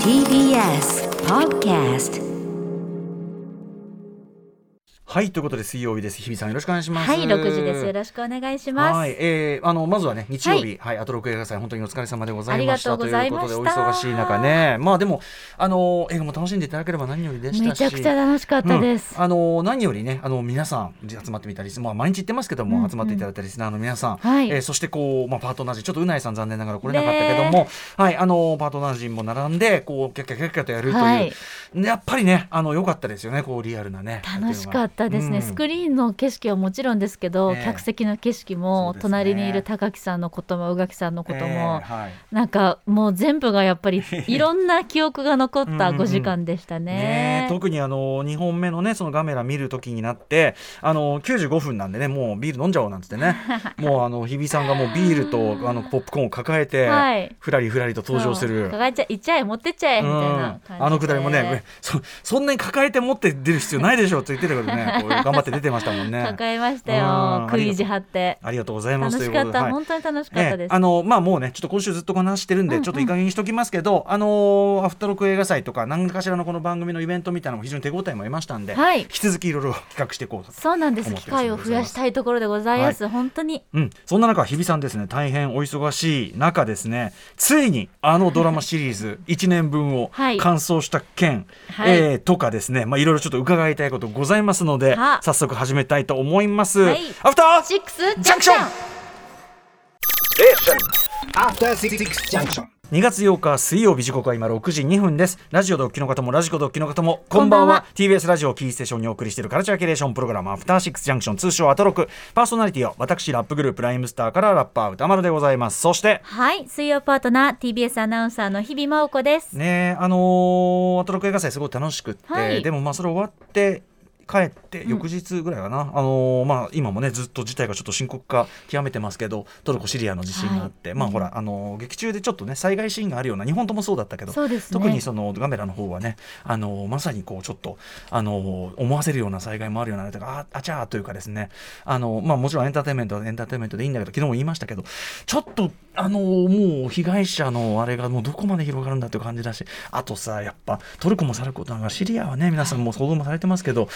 TBS Podcast はいということで水曜日です。日比さんよろしくお願いします。はい、六時です。よろしくお願いします。はい、えー、あのまずはね日曜日、はい、アトロク映画祭本当にお疲れ様でございました。ありがとうございましたということでお忙しい中ね、まあでもあの映画も楽しんでいただければ何よりでしたし、めちゃくちゃ楽しかったです。うん。あの何よりねあの皆さん集まってみたり、まあ毎日言ってますけども、うんうん。集まっていただいたリスナーの皆さん、はい。えーそしてこうまあパートナー陣ちょっとうないさん残念ながら来れなかったけども、はいあのパートナー陣も並んでこうキャッキャキャッキャとやるという、はいやっぱりねあの良かったですよねこうリアルなね楽しかったですね、うん。スクリーンの景色はもちろんですけど、ええ。客席の景色も、ね。隣にいる高木さんのことも宇垣さんのことも、えーはい。なんかもう全部がやっぱり いろんな記憶が残った5時間でしたね。ねえ特にあの2本目のねそのガメラ見る時になってあの95分なんでねもうビール飲んじゃおうなんつってね。もうあの日比さんがもうビールとあのポップコーンを抱えて、はい。ふらりふらりと登場する。抱えちゃいっちゃえ持ってっちゃえみたいなあのくだりもねそそんなに抱えて持って出る必要ないでしょって言ってたけどね。頑張って出てましたもんね。抱えましたうん。よ食い意地張って。ありがとうございます。楽しかった、はい。本当に楽しかったです、ええあのまあもうねちょっと今週ずっと話してるんで、うんうん。ちょっといい加減にしときますけどあのーアフターロック映画祭とか何かしらのこの番組のイベントみたいなのも非常に手応えも得ましたんで、はい。引き続きいろいろ企画していこうとそうなんです。機会を増やしたいところでございます、本当に。うん、そんな中日比さんですね。大変お忙しい中ですね。ついにあのドラマシリーズ1年分をはい。完走した件、はいえーとかですね。まあいろいろちょっと伺いたいことございますのでは。早速始めたいと思います、はい。アフターシックスジャンクション After Six Junction. 2月8日水曜日時刻は今6時2分です。ラジオドッキの方もラジコドッキの方もこんばんは。こんばんは。TBS ラジオキーステーションにお送りしているカルチャーキュレーションプログラムアフターシックスジャンクション通称アトロク。パーソナリティは私ラップグループライムスターからラッパー歌丸でございます。そしてはい水曜パートナー TBS アナウンサーの日々真央子です。ねあのーアトロク映画祭すごい楽しくって、はい。でもまあそれ終わって帰って翌日ぐらいかな、あのーまあ今もねずっと事態がちょっと深刻化極めてますけどトルコシリアの地震があって、まあほらあのー劇中でちょっとね災害シーンがあるような日本ともそうだったけど、ね。特にそのガメラの方はねあのーまさにこうちょっとあのー思わせるような災害もあるようなとかああちゃーというかですね。あのーまあもちろんエンターテインメントはエンターテインメントでいいんだけど昨日も言いましたけどちょっとあのーもう被害者のあれがもうどこまで広がるんだという感じだしあとさやっぱトルコもさることながらシリアはね皆さんも想像もされてますけど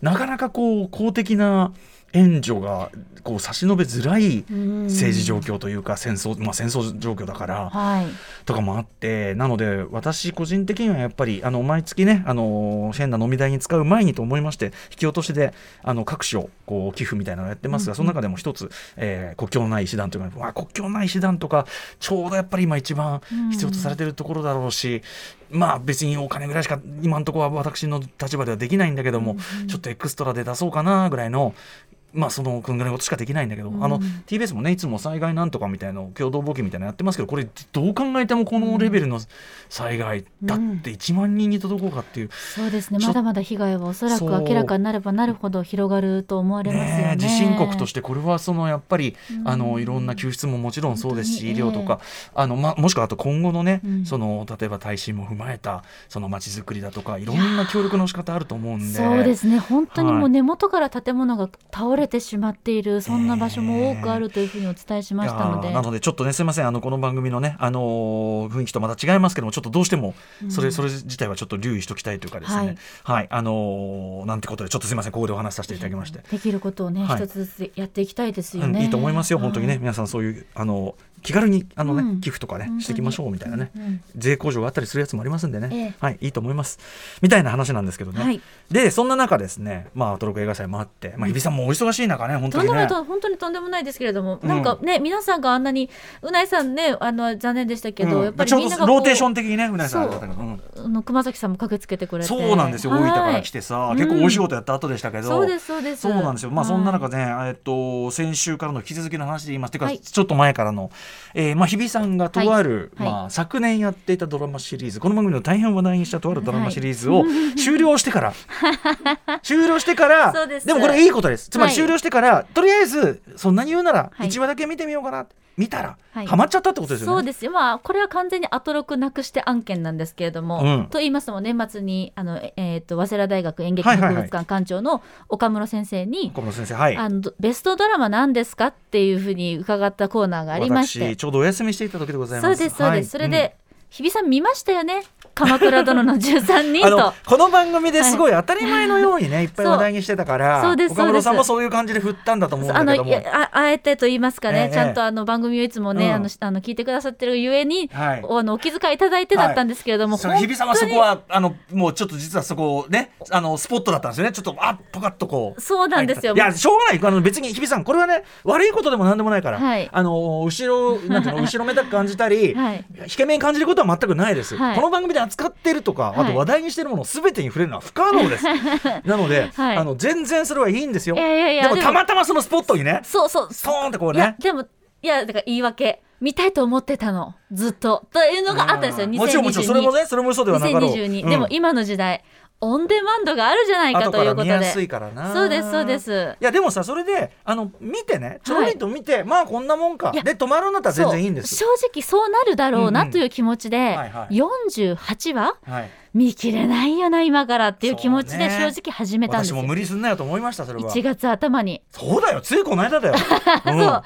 なかなかこう公的な援助がこう差し伸べづらいうん。政治状況というか戦争、まあ、戦争状況だから。はい。とかもあってなので私個人的にはやっぱりあの毎月ねあの変な飲み代に使う前にと思いまして引き落としであの各種をこう寄付みたいなのをやってますが、その中でも一つ、えー国境のない師団というか、まあ、国境のない師団とかちょうどやっぱり今一番必要とされてるところだろうし、まあ別にお金ぐらいしか今のところは私の立場ではできないんだけども、ちょっとエクストラで出そうかなぐらいのまあそのくんぐらいのことしかできないんだけど、あの TBS もねいつも災害なんとかみたいなの共同募金みたいなのやってますけどこれどう考えてもこのレベルの災害、だって1万人に届こうかっていう、そうですね。まだまだ被害はおそらく明らかになればなるほど広がると思われますよね。地震国としてこれはそのやっぱり、うん。あのいろんな救出ももちろんそうですし、医療とか、あのま、もしくはあと今後のね、うん。その例えば耐震も踏まえたその街づくりだとかいろんな協力の仕方あると思うんで。そうですね。本当にもはい。う根元から建物が倒れてしまっている、そんな場所も多くあるというふうにお伝えしましたので、いやーなのでちょっとねすみませんあのこの番組のねあのー雰囲気とまた違いますけどもちょっとどうしてもそれ、うん。それ自体はちょっと留意しときたいというかですね。ははいい、あのーなんてことでちょっとすみませんここでお話しさせていただきまして。できることをね、はい。一つずつやっていきたいですようん、ね。いいと思いますよ、本当にね、はい皆さん、そういうあの気軽にあの、ねうん。寄付とかねしていきましょうみたいなね、うん。うん。税控除があったりするやつもありますんでね、ええ。はい、いいと思います。みたいな話なんですけどね、はい。で、そんな中ですね、まあ、トロク映画祭もあって、まあ、日比さんもお忙しい中ね、本当にね。とんでもない。と本当にとんでもないですけれども、うん。なんかね皆さんがあんなにうないさんねあの残念でしたけど、うん。やっぱりみんながローテーション的にね、うなぎさんあの熊崎さんも駆けつけてくれて。そうなんですよ、大分から来ててさ、うん。結構美味しいことやった後でしたけど、そうですそうです。そうなんですよ。まあそんな中で、ね、えっと先週からの引き続きの話で言います。てか、はい。ちょっと前からの、えー、まあ日比さんがとある、はい。はい。まあ昨年やっていたドラマシリーズ、この番組の大変話題にしたとあるドラマシリーズを 終了してから、終了してから、です。もこれいいことです。つまりはい。終了してから、とりあえずそんなに言うならはい。1話だけ見てみようかな。見たら、はい。ハマっちゃったってことですよね。そうですよ。まあこれは完全にアトロクなくして案件なんですけれども、うん。と言いますのも年末にあの、ええーと早稲田大学演劇博物館館長の岡室先生に、小室先生、はい。あのどベストドラマなんですかっていうふうに伺ったコーナーがありまして。私ちょうどお休みしていた時でございます。そうですそうです、はい。それで、日比さん見ましたよね？鎌倉殿の13人あのとこの番組ですごい当たり前のようにね、い、っぱい話題にしてたからそう。です岡室さんもそういう感じで振ったんだと思うんあのああえてと言いますかね、ええちゃんとあの番組をいつもね、うん。あのしあの聞いてくださってるゆえに、はい。おあのお気遣いいただいてだったんですけれども、本当にその日比さんはそこはあのもうちょっと実はそこねあのスポットだったんですよね。ちょっとあポカッとこうそうなんですよ。いやしょうがない。あの別に日比さんこれはね悪いことでもなんでもないから、はい。あの後ろなんていうの後ろめたく感じたり、はい。引け目に感じることは全くないです、はい。この番組で扱ってるとかあはい。と話題にしてるものすべてに触れるのは不可能です。なので、はい。あの全然それはいいんですよ。でもたまたまそのスポットにねそうそう。ストーンってこういやねでもいやだから言い訳。見たいと思ってたの。ずっと。というのがあったんですよ。もちろんもちろん。それもねそれも嘘ではなかろう。2022、うんでも今の時代オンデマンドがあるじゃないかということで。からな。そうですそうです。いやでもさそれであの見てねちょろりと見て、まあこんなもんか。で止まるんだったら全然いいんです。正直そうなるだろううんうなんという気持ちで、はいはい。48話？はい見切れないよな今からっていう気持ちで正直始めたんですよ、私も無理すんなよと思いましたそれは。1月頭に。そうだよついこの間だよ、うん。そう。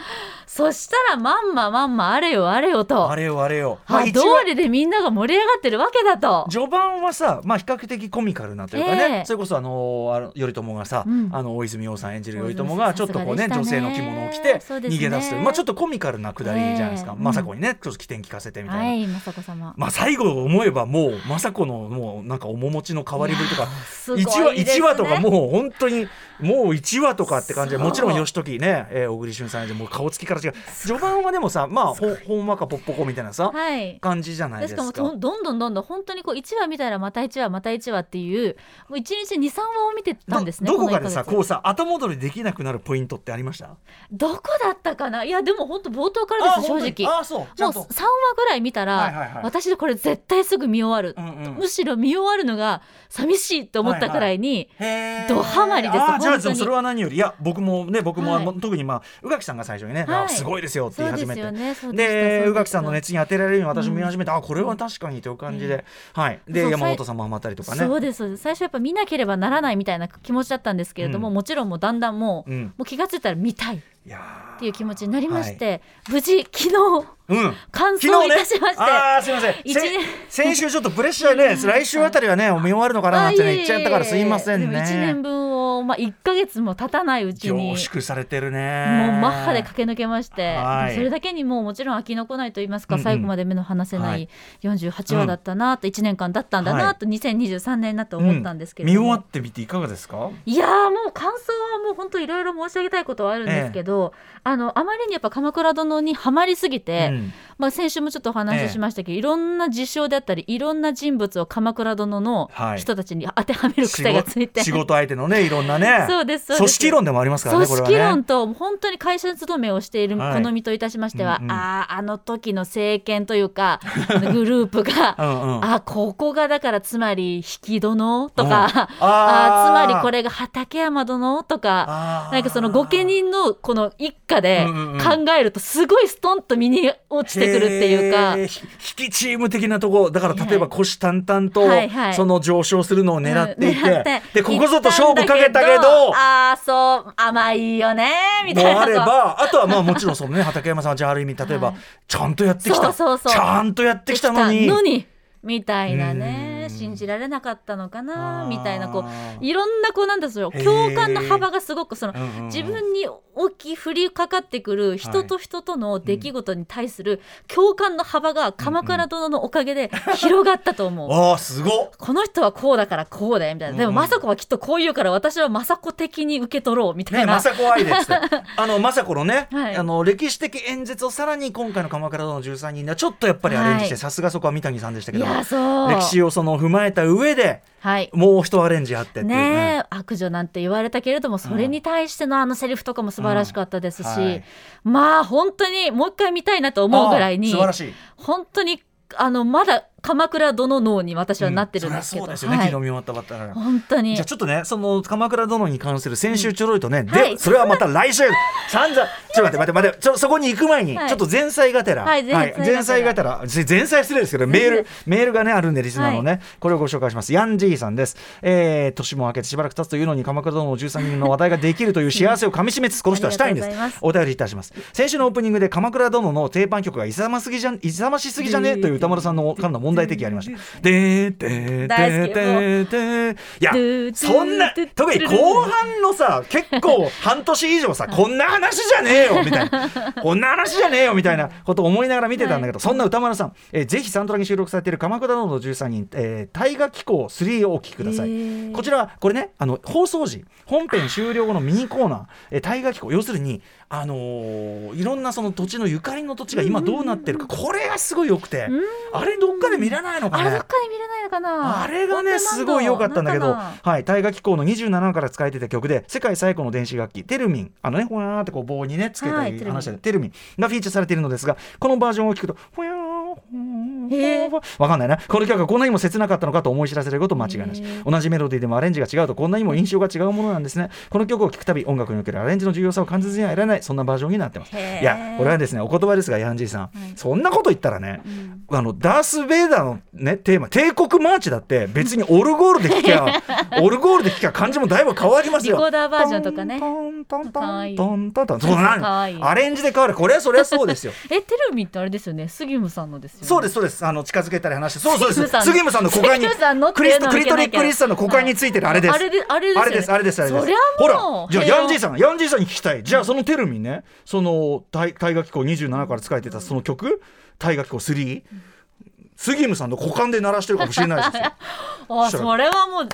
そしたらまんままんまあれよあれよと。あれよあれよ、あ一話通りでみんなが盛り上がってるわけだと。序盤はさ、まあ、比較的コミカルなというかね、ええ。それこそあの頼朝がさ、うん。あの大泉洋さん演じる頼朝がちょっとこうね女性の着物を着て逃げ出すというまあ、ちょっとコミカルなくだりじゃないですか、ええ政子にねちょっと起点聞かせてみたいな。はい雅子様。まあ最後思えばもう政子のもうなんか面持ちの変わりぶりとか1話ですね。一話とかもう本当にもう1話とかって感じでもちろん義時ね、えー小栗旬さんもう顔つきから違う。序盤はでもさまあほほんわかぽっぽこみたいなさ、はい。感じじゃないでしすか。かもどどんどんどんどん本当にこう1話見たらまた1話また1話っていうもう1日23話を見てたんですねどどこかでさこうさ後戻りできなくなるポイントってありました？どこだったかな？いやでも本当冒頭からです正直。あそう。もうんと。3話ぐらい見たら、はいはいはい。私でこれ絶対すぐ見終わる、うんうん。むしろ見終わるのが寂しいって思ったくらいに、へー。ドハマりですじゃあそれは何よりいや僕もね僕も、はい。特にまあ宇垣さんが最初にね、はい。あすごいですよって言い始めて。で宇垣さんの熱に当てられるように私も見始めて、あこれは確かにという感じで、はい。で山本さんもハマったりとかね。そうです最初やっぱ見なければならないみたいな気持ちだったんですけれども、うん。もちろんもうだんだんもう,、うん。もう気がついたら見たいっていう気持ちになりまして、無事昨日うん。完走いたしまして、あーすみません。先週ちょっとプレッシャーで、来週あたりはね見終わるのかななんてね言っちゃったからすいませんね。でも1年分を、まあ、1か月も経たないうちに凝縮されてるもうねマッハで駆け抜けまして、はい。それだけにもうもちろん飽きのこないと言いますか、うんうん。最後まで目の離せなはい。い48話だったなと、1年間だったんだなと、2023年なと思ったんですけれども、見終わってみていかがですか？いやーもう感想はもう本当いろいろ申し上げたいことはあるんですけど、あのあまりにやっぱ鎌倉殿にはまりすぎて、うん。まあ、先週もちょっとお話ししましたけど、いろんな事象であったりいろんな人物を鎌倉殿のはい。人たちに当てはめる癖がついて、仕事相手のねいろんなね。そうですそうです。組織論でもありますからね組織論と本当に会社勤めをしているはい。好みといたしましては、うんうんあああの時の政権というか グループがうんうん。あここがだからつまり引き殿とか、うん。ああー。つまりこれが畠山殿とかなんかその御家人のこの一家でうんうんうん。考えるとすごいストンと身に落ちてくるっていうか。へーひ引きチーム的なとこだから例えば虎視眈々とはいはい。その上昇するのを狙っていてでここぞと勝負かけたけどああそう甘いよねみたいな。もあればあとはまあもちろんそのね 畠山さんはじゃあある意味例えば、はいちゃんとやってきた。ちゃんとやってきたのに。のにみたいなうんね信じられなかったのかあなー。みたいなこういろんなこうなんですよ共感の幅がすごくそのうんうんうん。自分に起き降りかかってくる人と人との出来事に対する共感の幅が鎌倉殿のおかげで広がったと思う。ああすごっ。この人はこうだからこうだよみたいな。でも政子はきっとこう言うから私は政子的に受け取ろうみたね、いな、政子愛で あの政子のね、はい。あの歴史的演説をさらに今回の「鎌倉殿の13人」ではちょっとやっぱりアレンジして、はい。さすがそこは三谷さんでしたけいど歴史をその踏まえた上ではい。もう一アレンジあってっていう。ねねえ悪女なんて言われたけれどもそれに対してのあのセリフとかも素晴らしかったですし、うんはい。まあ本当にもう一回見たいなと思うぐらいに素晴らしい。本当にあのまだ鎌倉殿脳に私はなってるんですけど、そりゃそうですよね、はい。昨日見終わったばっかだから。本当に。じゃあちょっとねその鎌倉殿に関する先週ちょろいとね、で、はい。それはまた来週。散々ちょっと待って待って待ってちょそこに行く前に、はい。ちょっと前菜がてら、はい前菜がてら。前菜がてら。ぜ前菜失礼ですけどメールメールがねあるんでリスナーのね、これをご紹介します。ヤンジーさんです、えー、年も明けてしばらく経つというのに鎌倉殿の13人の話題ができるという幸せをかみしめつつ この人はしたいんです。お便りいたします。先週のオープニングで鎌倉殿の定番曲が勇ますぎじゃん勇ましすぎじゃね？という歌丸さんのからの問題提起ありました。でーでーでーでいやそんな特に後半のさ結構半年以上さこんな話じゃねえよ みたいな。こんな話じゃねえよみたいなことを思いながら見てたんだけど、そんな歌丸さん、えーぜひサントラに収録されている「鎌倉殿の13人」えー大河機構3」をお聞きください。こちらはこれねあの放送時本編終了後のミニコーナー「えー大河機構」要するにあのーいろんなその土地のゆかりの土地が今どうなってるかこれがすごいよくてあれどっかで見らないのかねあれどっかで見れないのかな？あれがねすごい良かったんだけど、はい、大河紀行の27話から使われてた曲で世界最古の電子楽器テルミン。あのねほやーってこう棒にねつけたはいテルミン。り話したりテルミンがフィーチャーされているのですがこのバージョンを聞くとほやーわかんないな。この曲がこんなにも切なかったのかと思い知らせること間違いなし。同じメロディーでもアレンジが違うとこんなにも印象が違うものなんですね。この曲を聴くたび音楽におけるアレンジの重要さを感じずにはいられない。そんなバージョンになってます。いやこれはですねお言葉ですがヤンジーさん、い。そんなこと言ったらね、ん。あのダース・ベイダーの、ね、テーマ帝国マーチだって別にオルゴールで聴きゃ オルゴールで聴きゃ感じもだいぶ変わりますよ。リコーダーバージョンとかね。トントントントントントンそうないいアレンジで変わるこれはそれはそうですよ。えテルミってあれですよね杉ムさんのですよねそうですそうです。あの近づけたり話してそうそうです。杉村さんの股間にクリスいうのをクリトリックリスさんの股間についてるあれです。あれであれですあれですあれですあれです。そりゃほらじゃあヤンジーさんヤンジーさんに聞きたい。じゃあそのテルミンねその大大河機構27から使えてたその曲大河機構3杉村さんの股間で鳴らしてるかもしれないですよ。あそれはもう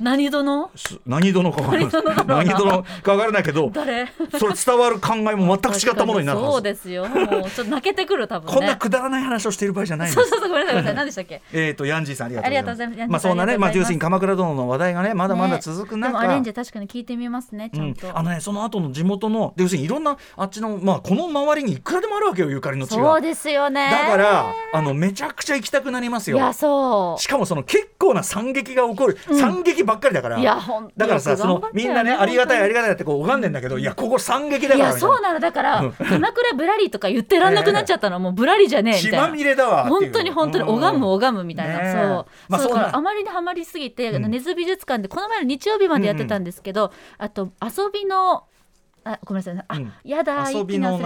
何殿？す何殿か分からない。何殿か分からないけど誰？それ伝わる考えも全く違ったものになるそうですよ。もうちょっと泣けてくる多分ね。こんなくだらない話をしている場合じゃないんです。そうそうそうごめんなさい。何でしたっけ？えー、とヤンジーさんありがとうございます。まあそんなね、まあ要するに鎌倉殿の話題がね、まだまだ続く中、ねでもアレンジ確かに聞いてみますねちゃんと、うん、あのねその後の地元ので要するにいろんなあっちのまあこの周りにいくらでもあるわけよゆかりの地が。そうですよね。だからあのめちゃくちゃ行きたくなりますよ。いや。そう。しかもその結構な惨劇が起こる、惨劇ばっかりだから。いやほんとだからさそのみんなねありがたいありがたいってこう拝んでんだけど、いやここ惨劇だ。いからいなやそうなの。だから鎌倉ぶらりとか言ってらんなくなっちゃったの。はもうぶらりじゃねえみたいな。血まみれだわ本当に本当に拝む拝むみたいな、そう、だか。らあまりにハマりすぎて、うん。根津美術館でこの前の日曜日までやってたんですけど、あと遊びのあごめんなさい。あ、うん。やだ遊びの遊び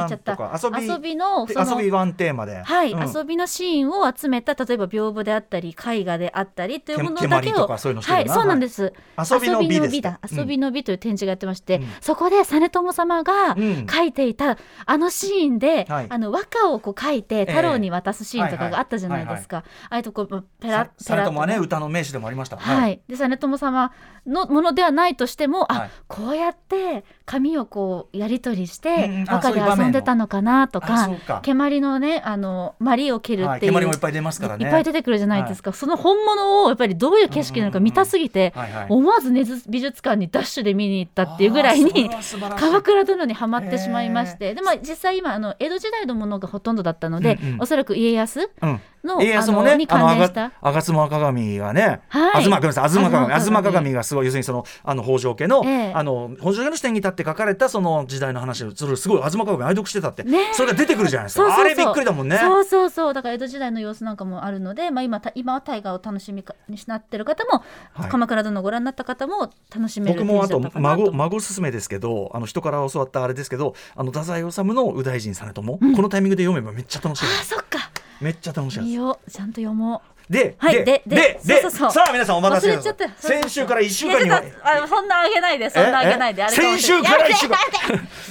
遊びの遊びワンテーマで。はい、うん。遊びのシーンを集めた例えば屏風であったり絵画であったりというものけだけをはいそうなんです、遊びの美だ。うん。遊びの美という展示がやってまして、うん。そこで実朝様がうん。描いていたあのシーンで、はい。あの和歌をこう書いて太郎に渡すシーンとかがあったじゃないですか、ああいうとこうペラさペラ実朝はねとね。歌の名手でもありました。はい、で実朝様のものではないとしても、はい。あこうやって紙をこうやり取りしてんあ和歌で遊んでたのかなとあか。蹴鞠のねあの鞠を蹴るはいっていう、いっぱい出ますからね。いっぱい出てくるじゃないですか、その本物をやっぱりどういう景色なのか見たすぎて、思わず根津美術館にダッシュで見に行ったっていうぐらいに鎌倉殿にはまってしまいまして。でも実際今あの江戸時代のものがほとんどだったので、うおそらく家康うんの家康もねあのあが吾妻鏡がね、はい。東ごめんなさい東鏡。がすごい要するにそのあの北条家の、ええ。あの北条家の視点に立って書かれたその時代の話をそれすごい東鏡愛読してたって、ね。えそれが出てくるじゃないですか。そうそうそう。あれびっくりだもんね。そうそうそう。だから江戸時代の様子なんかもあるので、まあ、今た今は大河を楽しみかになってる方も、はい。鎌倉殿をご覧になった方も楽しめる僕もあと孫孫すすめですけどあの人から教わったあれですけどあの太宰治の右大臣実朝、このタイミングで読めばめっちゃ楽しい。あそっかめっちゃ楽しいです。見よう。ちゃんと読もう。で、はいでででさあ皆さんお待たせください先週から1週間にあそんなあげないでそんなあげないで。先週から一週間。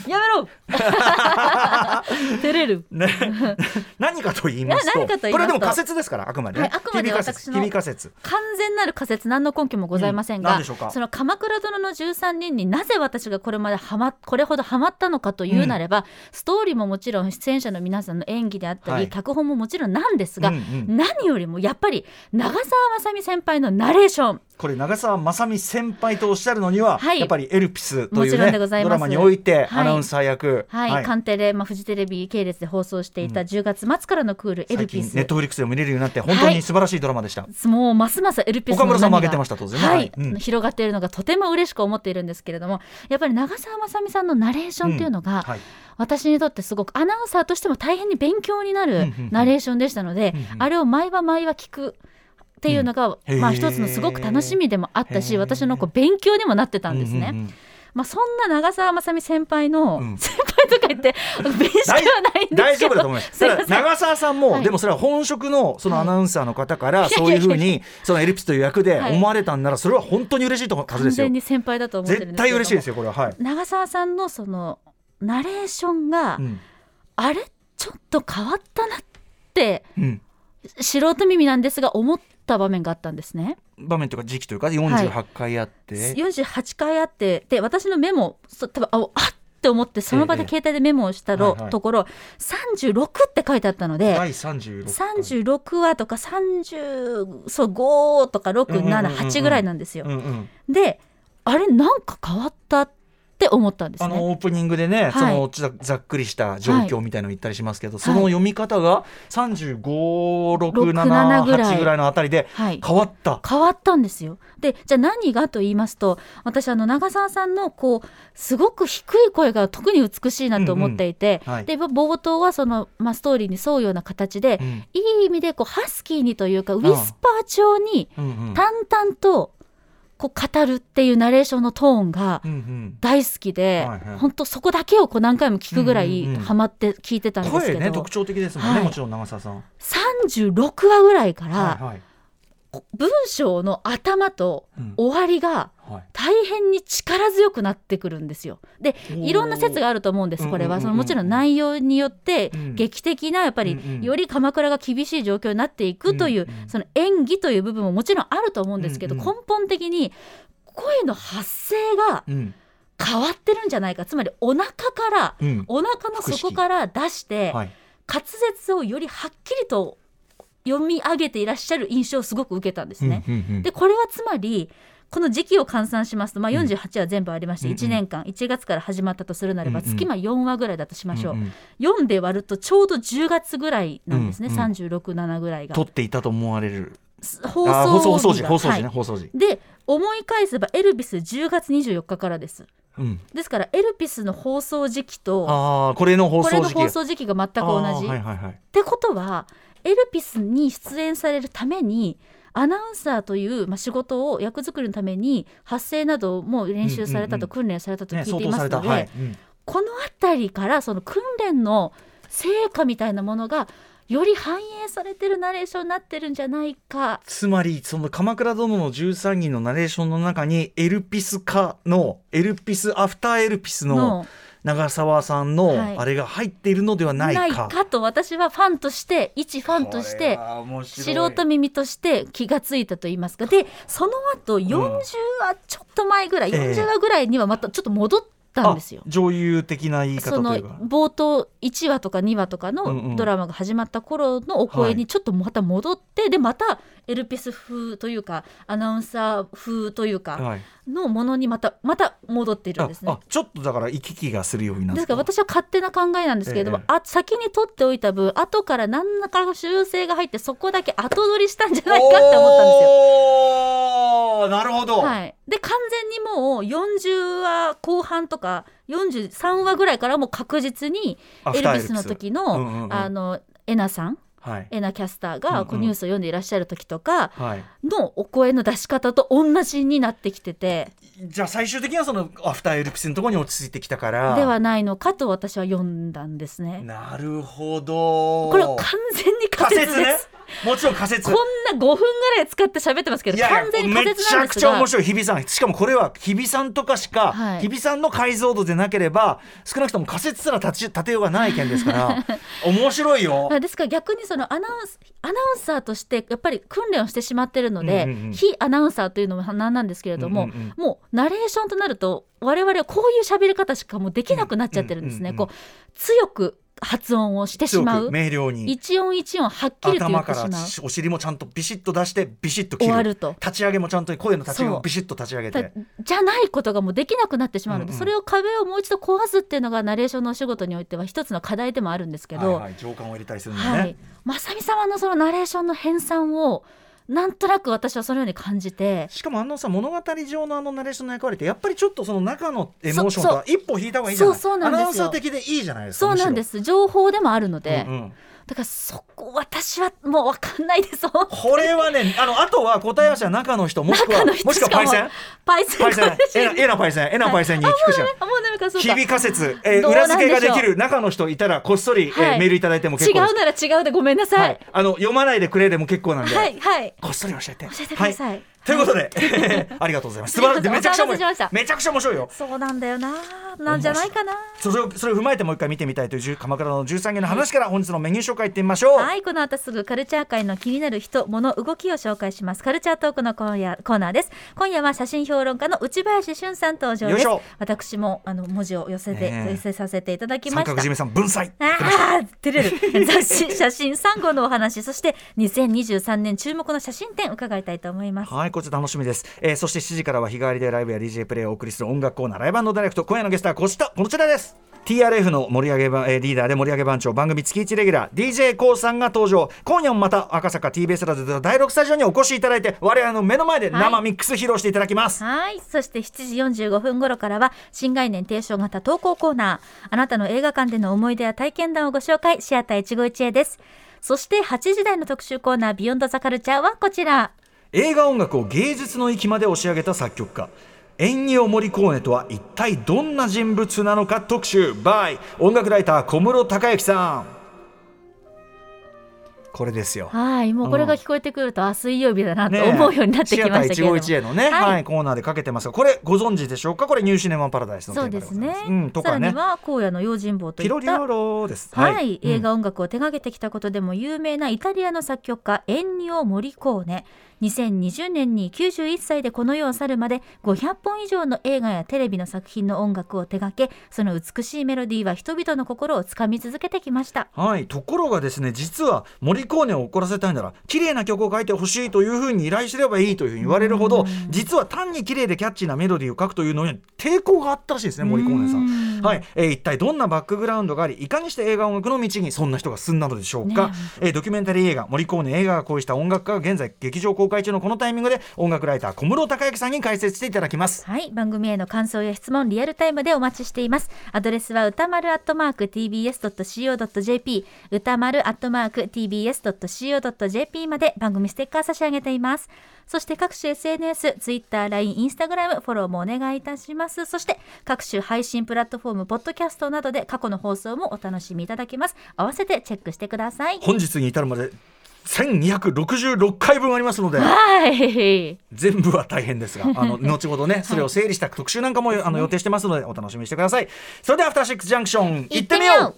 やめろ 照れる。ね、何かと言いますとこれでも仮説ですからあくまでね、はいあくまで私の完全なる仮説何の根拠もございませんが、その鎌倉殿の13人になぜ私がこれまではまこれほどハマったのかというなれば、ストーリーももちろん出演者の皆さんの演技であったり、はい。脚本ももちろんなんですが、うんうん。何よりもやっぱり長澤まさみ先輩のナレーション。これ長澤まさみ先輩とおっしゃるのには、はい。やっぱりエルピスというねドラマにおいてはい。アナウンサー役、はい、カンテレ、まあ、フジテレビ系列で放送していた10月末からのクール、エ最ルピス。近ネットフリックスでも見れるようになって本当に素晴らしいドラマでした、もうますますエルピスの岡村さんも波が挙げてました当然。ねはい、はい。うん。広がっているのがとても嬉しく思っているんですけれどもやっぱり長澤まさみさんのナレーションっていうのが、はい。私にとってすごくアナウンサーとしても大変に勉強になるうんうんうん。ナレーションでしたので、うんうんあれを毎晩毎晩聞くっていうのが、うんまあ一つのすごく楽しみでもあったし私のこう勉強にもなってたんですね。うんうんうん。まあ、そんな長澤まさみ先輩の、うん。先輩とか言って弁識はないんですけど。大丈夫だと思います。長澤さんも、はい。でもそれは本職のそのはい。アナウンサーの方からいそういうふうにそのエリプスという役ではい。思われたんならそれは本当に嬉しいとはず完ですよ。全。に先輩だと思ってるん絶対嬉しいですよこれは。はい。長澤さんのそのナレーションが、うん。あれ？ちょっと変わったなってうん。素人耳なんですが思った場面があったんですね。場面というか時期というか48回あって、48回あってで私のメモそ多分ああっって思ってその場でええ携帯でメモをしたろ、はいはいところ36って書いてあったので。第36回。36話とか30そう5とかうんうんうんうん678ぐらいなんですよ。であれなんか変わったって思ったんですね。あのオープニングでね、はい。そのざざっくりした状況みたいの言ったりしますけど、その読み方が3567ぐらい8ぐらいのあたりではい。変わった。変わったんですよ。でじゃあ何がと言いますと私あの長澤さんのこうすごく低い声が特に美しいなと思っていて、うんうん。はい。で冒頭はその、まあ、ストーリーに沿うような形で、うん。いい意味でこうハスキーにというかウィスパー調に淡々とこう語るっていうナレーションのトーンがうんうん。大好きで、はいはい。本当そこだけをこう何回も聞くぐらいうんうんうん。ハマって聞いてたんですけど、声ね特徴的ですもんね、はい。もちろん長澤さん。36話ぐらいから、はいはい。文章の頭とうん終わりがはい大変に力強くなってくるんですよ。でいろんな説があると思うんですこれは。そのもちろん内容によってうん劇的なやっぱりより鎌倉が厳しい状況になっていくというその演技という部分ももちろんあると思うんですけど根本的に声の発声がうん。変わってるんじゃないか。つまりお腹からうん。お腹の底から出してはい。滑舌をよりはっきりと読み上げていらっしゃる印象をすごく受けたんですね。うんうんうん。でこれはつまりこの時期を換算しますと、まあ、48は全部ありまして、うんうん。1年間1月から始まったとするならば、月ま4話ぐらいだとしましょう、んん4で割るとちょうど10月ぐらいなんですね、うんうん367ぐらいが。撮っていたと思われる。放送放送時放送時ね、はい。放送時。で思い返せばエルビス10月24日からです。うん。ですからエルピスの放送時期とああこれの放送時期。が全く同じ、はいはいはい。ってことはエルピスに出演されるためにアナウンサーという、まあ、仕事を役作りのために発声なども練習されたと、うん訓練されたとね聞いてい。ますので、はい。うんこの辺りからその訓練の成果みたいなものがより反映されてるナレーションになってるんじゃないかつまりその鎌倉殿の13人のナレーションの中にエルピス化のエルピスアフターエルピスのの長澤さんのはい。あれが入っているのではないか。ないかと私はファンとして一ファンとして素人耳として気がついたと言いますか。でその後40話ちょっと前ぐらい、ええ。40話ぐらいにはまたちょっと戻ったんですよあ。女優的な言い方その。冒頭1話とか2話とかのドラマが始まった頃のお声にちょっとまた戻って、でまたエルピス風というかアナウンサー風というかはい。のものにまたまた戻っているんあですねあ。ちょっとだから行き来がするようになった私は勝手な考えなんですけれども、ええあ先に取っておいた分後から何らかの修正が入ってそこだけ後取りしたんじゃないかって思ったんですよ。なるほど、はい、で完全にもう40話後半とか43話ぐらいからもう確実にアエルビスの時の、うんうんうん。あのエナさんはい。エナキャスターうんがうん。こうニュースを読んでいらっしゃる時とかはい、のお声の出し方と同じになってきてて。じゃあ最終的にはそのアフターエルピスのところに落ち着いてきたから。ではないのかと私は読んだんですね。なるほど。これ完全に仮説です。仮説ねもちろん仮説。こんな5分ぐらい使って喋ってますけど完全に仮説めちゃくなんですが。ちゃ面白い。日比さんしかもこれは日比さんとかしか、はい。日比さんの解像度でなければ少なくとも仮説すら立ち立てようがない件ですから 面白いよ。まあですから逆にそのアナウンスアナウンサーとしてやっぱり訓練をしてしまってるので、うんうんうん。非アナウンサーというのもなんなんですけれども、うんうんもうナレーションとなると我々はこういう喋り方しかもうできなくなっちゃってるんですね。うんうんうん。こう強く発音をしてしまう。明瞭に。一音一音はっきりと言頭からってしまう。お尻もちゃんとビシッと出してビシッと切る。終わると。立ち上げもちゃんと声の立ち上げもビシッと立ち上げだてじゃないことがもうできなくなってしまうので、うんうん。それを壁をもう一度壊すっていうのがナレーションのお仕事においては一つの課題でもあるんですけど、はいはい、情感を入れたりするんだね、はい、正美様のそのナレーションの編纂をなんとなく私はそのように感じて。しかもあのさ物語上のあのナレーションの役割ってやっぱりちょっとその中のエモーションとは一歩引いた方がいいじゃない。そうそうなんですよ。アナウンサー的でいいじゃないですか。そうなんです。情報でもあるので、ろうんうんだからそこ私はもう分かんないですこれはねあのあとは答え合わせは中の人もしくはもしくはパイセン？パイセン。パイセン。これえなえなパイセンえなパイセンに聞くしかあもうなんかそうか。響か説、えー裏付けができる中の人いたらこっそり、えーはい。メールいただいても結違構です。うなら違うでごめんなさはい。い、あの読まないでくれでも結構なんで、はいはい。こっそり教えて。教えてください。はということで、ありがとうございます。素晴らしい。めちゃくちゃ面お騒がせしました。めちゃくちゃ面白いよ。そうなんだよな。なんじゃないかな。それをそれを踏まえてもう一回見てみたいという鎌倉の13件の話から本日のメニュー紹介いってみましょう、はい。この後すぐカルチャー界の気になる人物動きを紹介します。カルチャートークの今夜コーナーです。今夜は写真評論家の内林俊さん登場です。私もあの文字を寄せて、ねえ。寄せさせていただきました。三角締めさん文才。ああ照れる。雑誌写真3号のお話そして2023年注目の写真展伺いたいと思います。はい、こちら楽しみです、えー、そして7時からは日替わりでライブや DJ プレイをお送りする音楽コーナーライブダイレクト今夜のゲストはこちらこちらです TRF の盛り上げば、えーリーダーで盛り上げ番長番組月1レギュラー d j k o さんが登場今夜もまた赤坂 TBS ラジオで第6スタジオにお越しいただいて我々の目の前で生ミックス披露していただきます、はい。そして7時45分頃からは、新概念提唱型投稿コーナー。あなたの映画館での思い出や体験談をご紹介、シアター一期一会です。そして8時台の特集コーナー、ビヨンドザカルチャーはこちら。映画音楽を芸術の域まで押し上げた作曲家。エンニオ・モリコーネとは一体どんな人物なのか特集。by 音楽ライター小室孝之さん。これですよ。はい。もうこれが聞こえてくると、あ、水曜日だなと思うようになってきましたけれど。も。シアター一期一会のね、はい。はいコーナーでかけてますがこれご存知でしょうか？これニューシネマパラダイスのそうテーマですねございます。うん、とさらにかねは荒野の用心棒といったピロリオロです。はい、映うん。画音楽を手掛けてきたことでも有名なイタリアの作曲家エンニオ・モリコーネ。2020年に91歳でこの世を去るまで500本以上の映画やテレビの作品の音楽を手掛けその美しいメロディーは人々の心をつかみ続けてきました。はい、ところがですね実はモリコーネを怒らせたいなら綺麗な曲を書いてほしいというふうに依頼すればいいというふうに言われるほど実は単に綺麗でキャッチーなメロディーを書くというのに抵抗があったらしいですねモリコーネさん。ん。はい、えー一体どんなバックグラウンドがありいかにして映画音楽の道にそんな人が進んだのでしょうか、ねえ。ードキュメンタリー映画「モリコーネ映画が恋した音楽家」が現在劇場公開中のこのタイミングで音楽ライター小室孝之さんに解説していただきます。はい。番組への感想や質問リアルタイムでお待ちしています。アドレスは歌丸アットマーク tbs.co.jp 歌丸アットマーク tbs.co.jp まで番組ステッカー差し上げています。そして各種 SNS、Twitter、LINE、Instagram フォローもお願いいたします。そして各種配信プラットフォームポッドキャストなどで過去の放送もお楽しみいただけます。合わせてチェックしてください。本日に至るまで1266回分ありますのではい。全部は大変ですがあの 後ほどねそれを整理した特集なんかもあの予定してますのでお楽しみにしてください。それではアフターシックスジャンクション行ってみよう。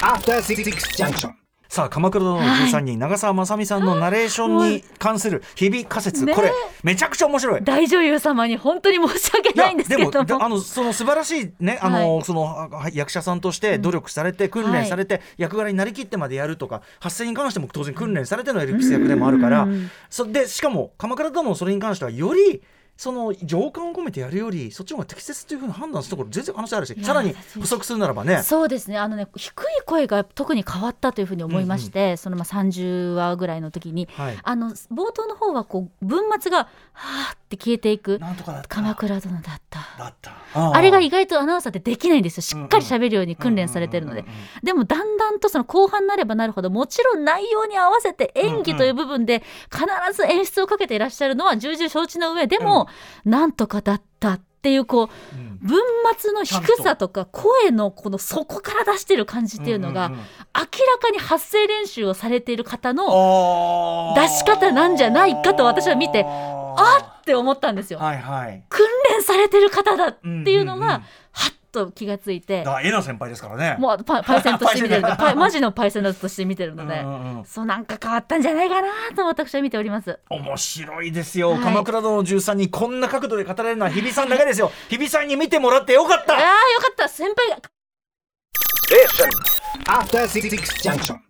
After Six Junction. さあ鎌倉殿の13人、長澤まさみさんのナレーションに関する日々仮説、ね。えこれめちゃくちゃ面白い。大女優様に本当に申し訳ないんですけれども。でもあのその素晴らしいねあの、はい。そのあ役者さんとして努力されて、訓練されて、役柄になりきってまでやるとか発声に関しても当然訓練されてのエルピス役でもあるから、うん。そでしかも鎌倉殿のそれに関してはよりその情感を込めてやるよりそっちの方が適切というふうに判断するところ全然可能性あるしさらに補足するならばね。そうですね。あのね低い声が特に変わったというふうに思いまして、そのまあ30話ぐらいの時に、はい。あの冒頭の方はこう文末がはーって消えていくなんとかだった。鎌倉殿だった。だった。あれが意外とアナウンサーってできないんですよ。しっかり喋るように訓練されてるので。でもだんだんとその後半になればなるほどもちろん内容に合わせて演技という部分で必ず演出をかけていらっしゃるのは重々承知の上でも、なんとかだったっていうこううん。文末の低さとか声のこの底から出してる感じっていうのが明らかに発声練習をされている方の出し方なんじゃないかと私は見てあって思ったんですよ。はいはい。訓練されてる方だっていうのがはっと気がついて。だからえな先輩ですからね。もうパパイセンとして見てるパイ マジのパイセンだとして見てるので。うんうんうん。そうなんか変わったんじゃないかなと私は見ております。面白いですよ、はい。鎌倉殿の13人こんな角度で語られるのは日比さんだけですよ。日比さんに見てもらってよかった。ああよかった。先輩が。After Six Junction.